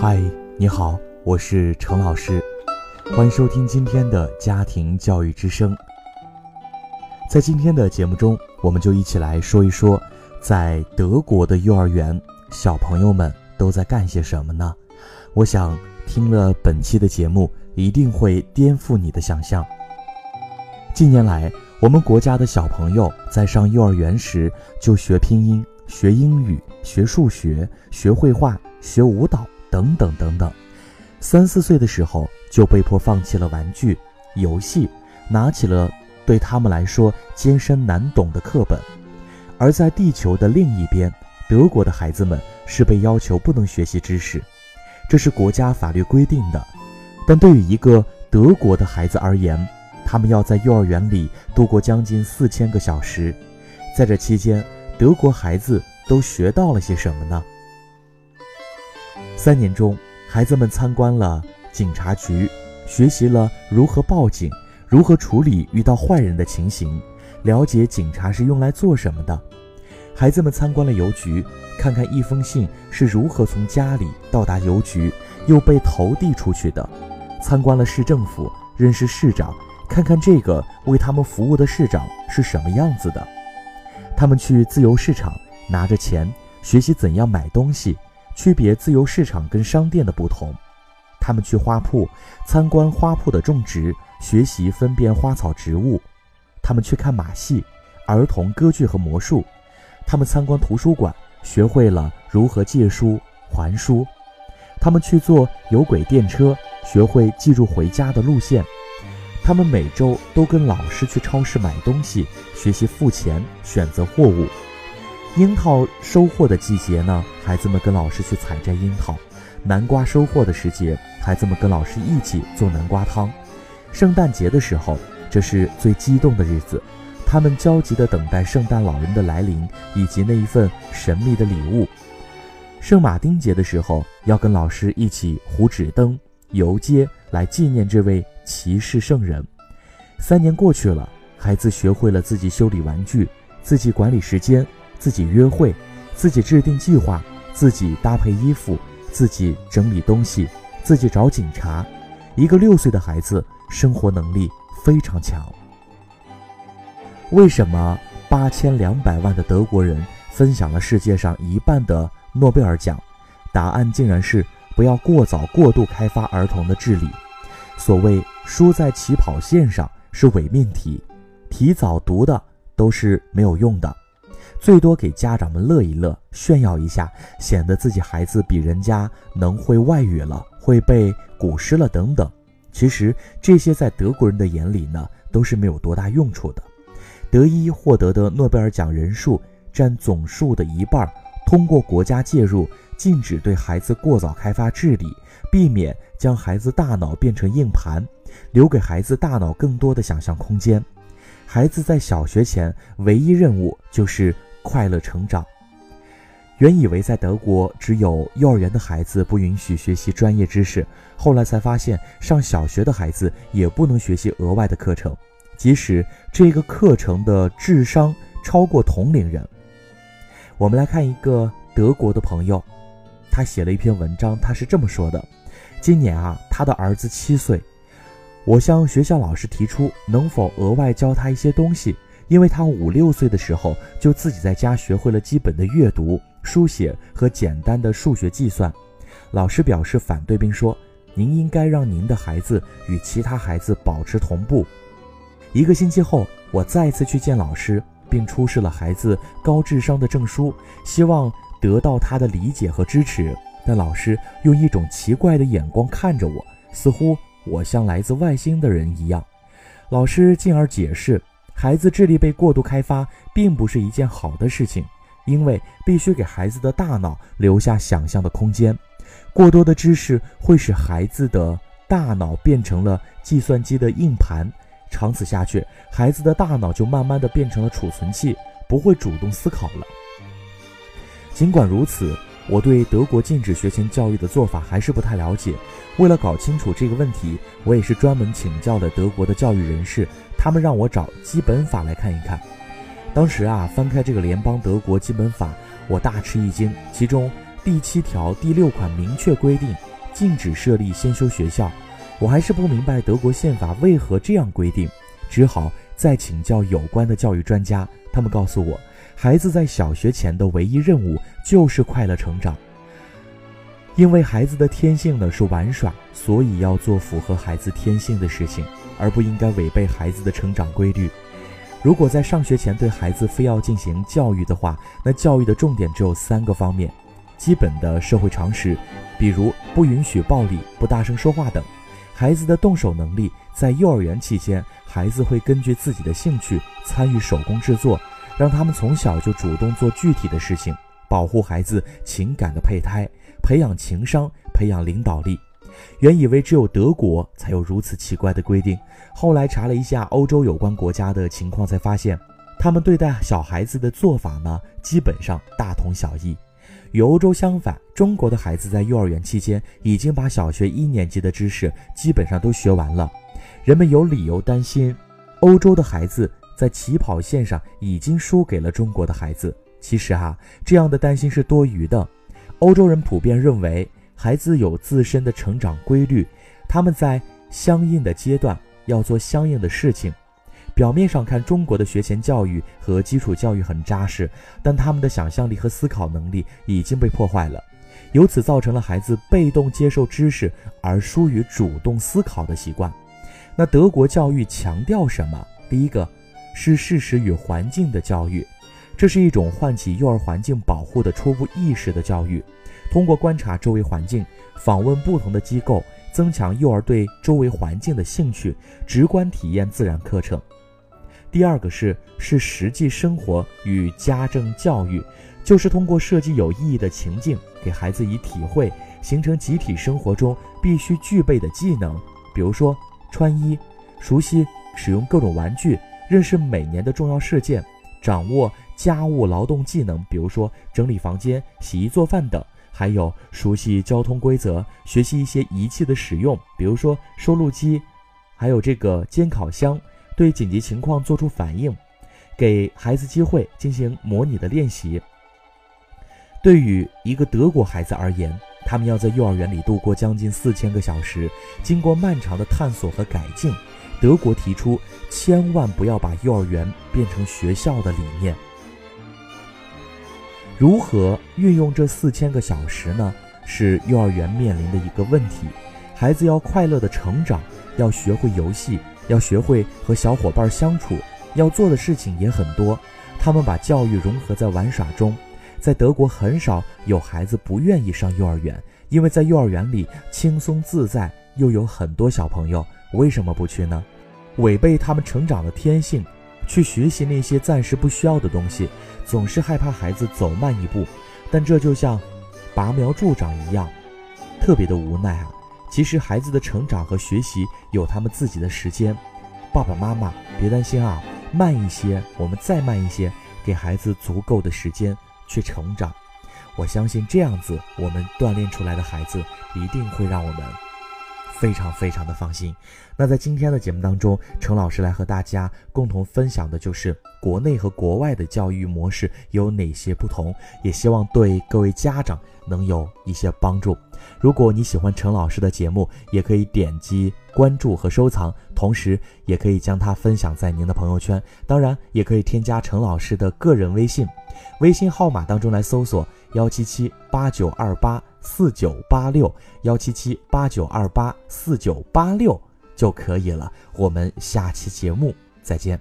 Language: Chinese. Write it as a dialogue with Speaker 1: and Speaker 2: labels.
Speaker 1: 嗨，你好，我是程老师，欢迎收听今天的家庭教育之声。在今天的节目中，我们就一起来说一说，在德国的幼儿园，小朋友们都在干些什么呢？我想听了本期的节目，一定会颠覆你的想象。近年来，我们国家的小朋友在上幼儿园时就学拼音、学英语、学数学、学绘画、学舞蹈。等等等等，三四岁的时候就被迫放弃了玩具、游戏，拿起了对他们来说艰深难懂的课本。而在地球的另一边，德国的孩子们是被要求不能学习知识，这是国家法律规定的。但对于一个德国的孩子而言，他们要在幼儿园里度过将近四千个小时，在这期间，德国孩子都学到了些什么呢？三年中，孩子们参观了警察局，学习了如何报警，如何处理遇到坏人的情形，了解警察是用来做什么的。孩子们参观了邮局，看看一封信是如何从家里到达邮局，又被投递出去的。参观了市政府，认识市长，看看这个为他们服务的市长是什么样子的。他们去自由市场，拿着钱学习怎样买东西。区别自由市场跟商店的不同，他们去花铺参观花铺的种植，学习分辨花草植物；他们去看马戏、儿童歌剧和魔术；他们参观图书馆，学会了如何借书还书；他们去坐有轨电车，学会记住回家的路线；他们每周都跟老师去超市买东西，学习付钱、选择货物。樱桃收获的季节呢，孩子们跟老师去采摘樱桃；南瓜收获的时节，孩子们跟老师一起做南瓜汤。圣诞节的时候，这是最激动的日子，他们焦急地等待圣诞老人的来临以及那一份神秘的礼物。圣马丁节的时候，要跟老师一起糊纸灯、游街，来纪念这位骑士圣人。三年过去了，孩子学会了自己修理玩具，自己管理时间。自己约会，自己制定计划，自己搭配衣服，自己整理东西，自己找警察。一个六岁的孩子，生活能力非常强。为什么八千两百万的德国人分享了世界上一半的诺贝尔奖？答案竟然是不要过早过度开发儿童的智力。所谓输在起跑线上是伪命题，提早读的都是没有用的。最多给家长们乐一乐，炫耀一下，显得自己孩子比人家能会外语了，会背古诗了等等。其实这些在德国人的眼里呢，都是没有多大用处的。德一获得的诺贝尔奖人数占总数的一半，通过国家介入，禁止对孩子过早开发智力，避免将孩子大脑变成硬盘，留给孩子大脑更多的想象空间。孩子在小学前唯一任务就是快乐成长。原以为在德国只有幼儿园的孩子不允许学习专业知识，后来才发现上小学的孩子也不能学习额外的课程，即使这个课程的智商超过同龄人。我们来看一个德国的朋友，他写了一篇文章，他是这么说的：今年啊，他的儿子七岁。我向学校老师提出，能否额外教他一些东西，因为他五六岁的时候就自己在家学会了基本的阅读、书写和简单的数学计算。老师表示反对，并说：“您应该让您的孩子与其他孩子保持同步。”一个星期后，我再次去见老师，并出示了孩子高智商的证书，希望得到他的理解和支持。但老师用一种奇怪的眼光看着我，似乎……我像来自外星的人一样，老师进而解释，孩子智力被过度开发并不是一件好的事情，因为必须给孩子的大脑留下想象的空间。过多的知识会使孩子的大脑变成了计算机的硬盘，长此下去，孩子的大脑就慢慢的变成了储存器，不会主动思考了。尽管如此。我对德国禁止学前教育的做法还是不太了解。为了搞清楚这个问题，我也是专门请教了德国的教育人士，他们让我找基本法来看一看。当时啊，翻开这个联邦德国基本法，我大吃一惊。其中第七条第六款明确规定，禁止设立先修学校。我还是不明白德国宪法为何这样规定，只好再请教有关的教育专家。他们告诉我，孩子在小学前的唯一任务就是快乐成长。因为孩子的天性呢是玩耍，所以要做符合孩子天性的事情，而不应该违背孩子的成长规律。如果在上学前对孩子非要进行教育的话，那教育的重点只有三个方面：基本的社会常识，比如不允许暴力、不大声说话等；孩子的动手能力，在幼儿园期间，孩子会根据自己的兴趣参与手工制作，让他们从小就主动做具体的事情，保护孩子情感的胚胎。培养情商，培养领导力。原以为只有德国才有如此奇怪的规定，后来查了一下欧洲有关国家的情况，才发现他们对待小孩子的做法呢，基本上大同小异。与欧洲相反，中国的孩子在幼儿园期间已经把小学一年级的知识基本上都学完了。人们有理由担心，欧洲的孩子在起跑线上已经输给了中国的孩子。其实哈，这样的担心是多余的。欧洲人普遍认为，孩子有自身的成长规律，他们在相应的阶段要做相应的事情。表面上看，中国的学前教育和基础教育很扎实，但他们的想象力和思考能力已经被破坏了，由此造成了孩子被动接受知识而疏于主动思考的习惯。那德国教育强调什么？第一个是事实与环境的教育。这是一种唤起幼儿环境保护的初步意识的教育，通过观察周围环境、访问不同的机构，增强幼儿对周围环境的兴趣，直观体验自然课程。第二个是是实际生活与家政教育，就是通过设计有意义的情境，给孩子以体会，形成集体生活中必须具备的技能，比如说穿衣、熟悉使用各种玩具、认识每年的重要事件、掌握。家务劳动技能，比如说整理房间、洗衣做饭等；还有熟悉交通规则，学习一些仪器的使用，比如说收录机，还有这个煎烤箱，对紧急情况做出反应，给孩子机会进行模拟的练习。对于一个德国孩子而言，他们要在幼儿园里度过将近四千个小时，经过漫长的探索和改进，德国提出千万不要把幼儿园变成学校的理念。如何运用这四千个小时呢？是幼儿园面临的一个问题。孩子要快乐的成长，要学会游戏，要学会和小伙伴相处，要做的事情也很多。他们把教育融合在玩耍中。在德国，很少有孩子不愿意上幼儿园，因为在幼儿园里轻松自在，又有很多小朋友。为什么不去呢？违背他们成长的天性。去学习那些暂时不需要的东西，总是害怕孩子走慢一步，但这就像拔苗助长一样，特别的无奈啊！其实孩子的成长和学习有他们自己的时间，爸爸妈妈别担心啊，慢一些，我们再慢一些，给孩子足够的时间去成长。我相信这样子，我们锻炼出来的孩子一定会让我们。非常非常的放心。那在今天的节目当中，程老师来和大家共同分享的就是国内和国外的教育模式有哪些不同，也希望对各位家长能有一些帮助。如果你喜欢程老师的节目，也可以点击关注和收藏，同时也可以将它分享在您的朋友圈。当然，也可以添加程老师的个人微信，微信号码当中来搜索幺七七八九二八。四九八六幺七七八九二八四九八六就可以了。我们下期节目再见。